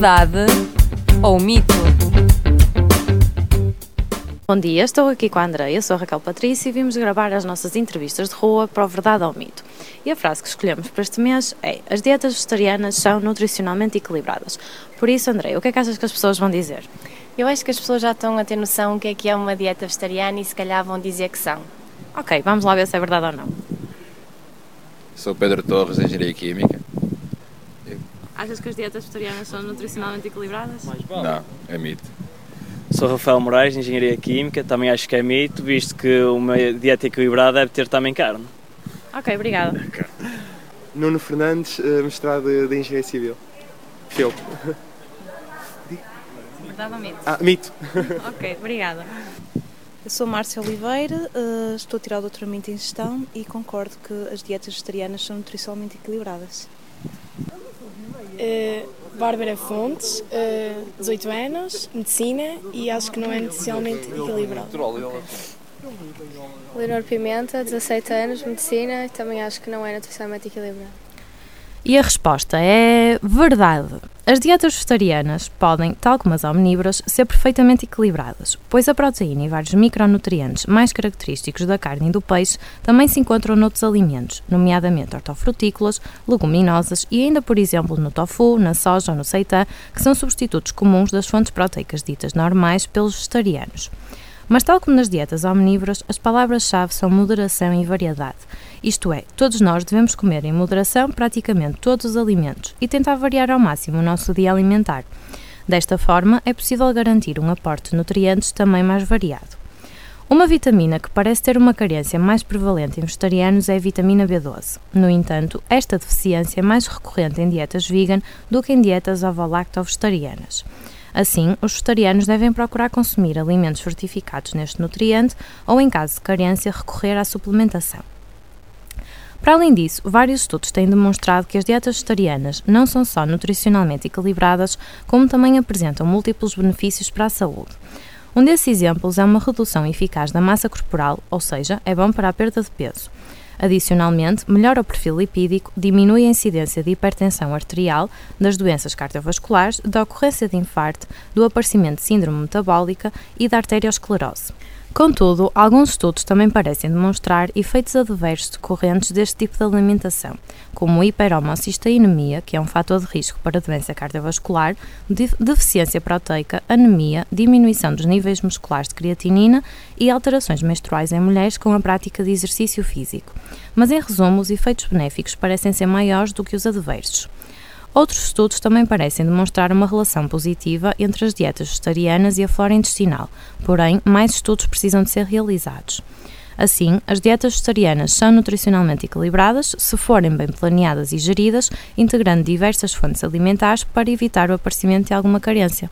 Verdade ou mito? Bom dia, estou aqui com a Andreia, sou a Raquel Patrícia e vimos gravar as nossas entrevistas de rua para o Verdade ou Mito. E a frase que escolhemos para este mês é: As dietas vegetarianas são nutricionalmente equilibradas. Por isso, Andreia, o que é que achas que as pessoas vão dizer? Eu acho que as pessoas já estão a ter noção do que é que é uma dieta vegetariana e se calhar vão dizer que são. Ok, vamos lá ver se é verdade ou não. Sou Pedro Torres, Engenharia Química. Achas que as dietas vegetarianas são nutricionalmente equilibradas? Não, é mito. Sou Rafael Moraes, de Engenharia Química, também acho que é mito, visto que uma dieta equilibrada deve ter também carne. Ok, obrigada. Nuno Fernandes, eh, mestrado de, Engenharia Civil. Fil. Verdade ou mito? Ah, mito. Ok, obrigada. Eu sou Márcia Oliveira, eh, estou a tirar o doutoramento em gestão e concordo que as dietas vegetarianas são nutricionalmente equilibradas. Uh, Bárbara Fontes, uh, 18 anos, medicina e acho que não é nutricionalmente equilibrado. Leonor Pimenta, 17 anos, medicina e também acho que não é nutricionalmente equilibrado. E a resposta é verdade. As dietas vegetarianas podem, tal como as omnívoras, ser perfeitamente equilibradas, pois a proteína e vários micronutrientes mais característicos da carne e do peixe também se encontram noutros alimentos, nomeadamente hortofrutícolas, leguminosas e ainda, por exemplo, no tofu, na soja ou no seitã, que são substitutos comuns das fontes proteicas ditas normais pelos vegetarianos. Mas, tal como nas dietas omnívoras, as palavras-chave são moderação e variedade. Isto é, todos nós devemos comer em moderação praticamente todos os alimentos e tentar variar ao máximo o nosso dia alimentar. Desta forma, é possível garantir um aporte de nutrientes também mais variado. Uma vitamina que parece ter uma carência mais prevalente em vegetarianos é a vitamina B12. No entanto, esta deficiência é mais recorrente em dietas vegan do que em dietas ovo-lacto-vegetarianas. Assim, os vegetarianos devem procurar consumir alimentos fortificados neste nutriente ou, em caso de carência, recorrer à suplementação. Para além disso, vários estudos têm demonstrado que as dietas vegetarianas não são só nutricionalmente equilibradas, como também apresentam múltiplos benefícios para a saúde. Um desses exemplos é uma redução eficaz da massa corporal, ou seja, é bom para a perda de peso. Adicionalmente, melhora o perfil lipídico, diminui a incidência de hipertensão arterial, das doenças cardiovasculares, da ocorrência de infarto, do aparecimento de síndrome metabólica e da arteriosclerose. Contudo, alguns estudos também parecem demonstrar efeitos adversos decorrentes deste tipo de alimentação, como hiperhomocisteinemia, que é um fator de risco para doença cardiovascular, deficiência proteica, anemia, diminuição dos níveis musculares de creatinina e alterações menstruais em mulheres com a prática de exercício físico. Mas, em resumo, os efeitos benéficos parecem ser maiores do que os adversos. Outros estudos também parecem demonstrar uma relação positiva entre as dietas vegetarianas e a flora intestinal, porém, mais estudos precisam de ser realizados. Assim, as dietas vegetarianas são nutricionalmente equilibradas se forem bem planeadas e geridas, integrando diversas fontes alimentares para evitar o aparecimento de alguma carência.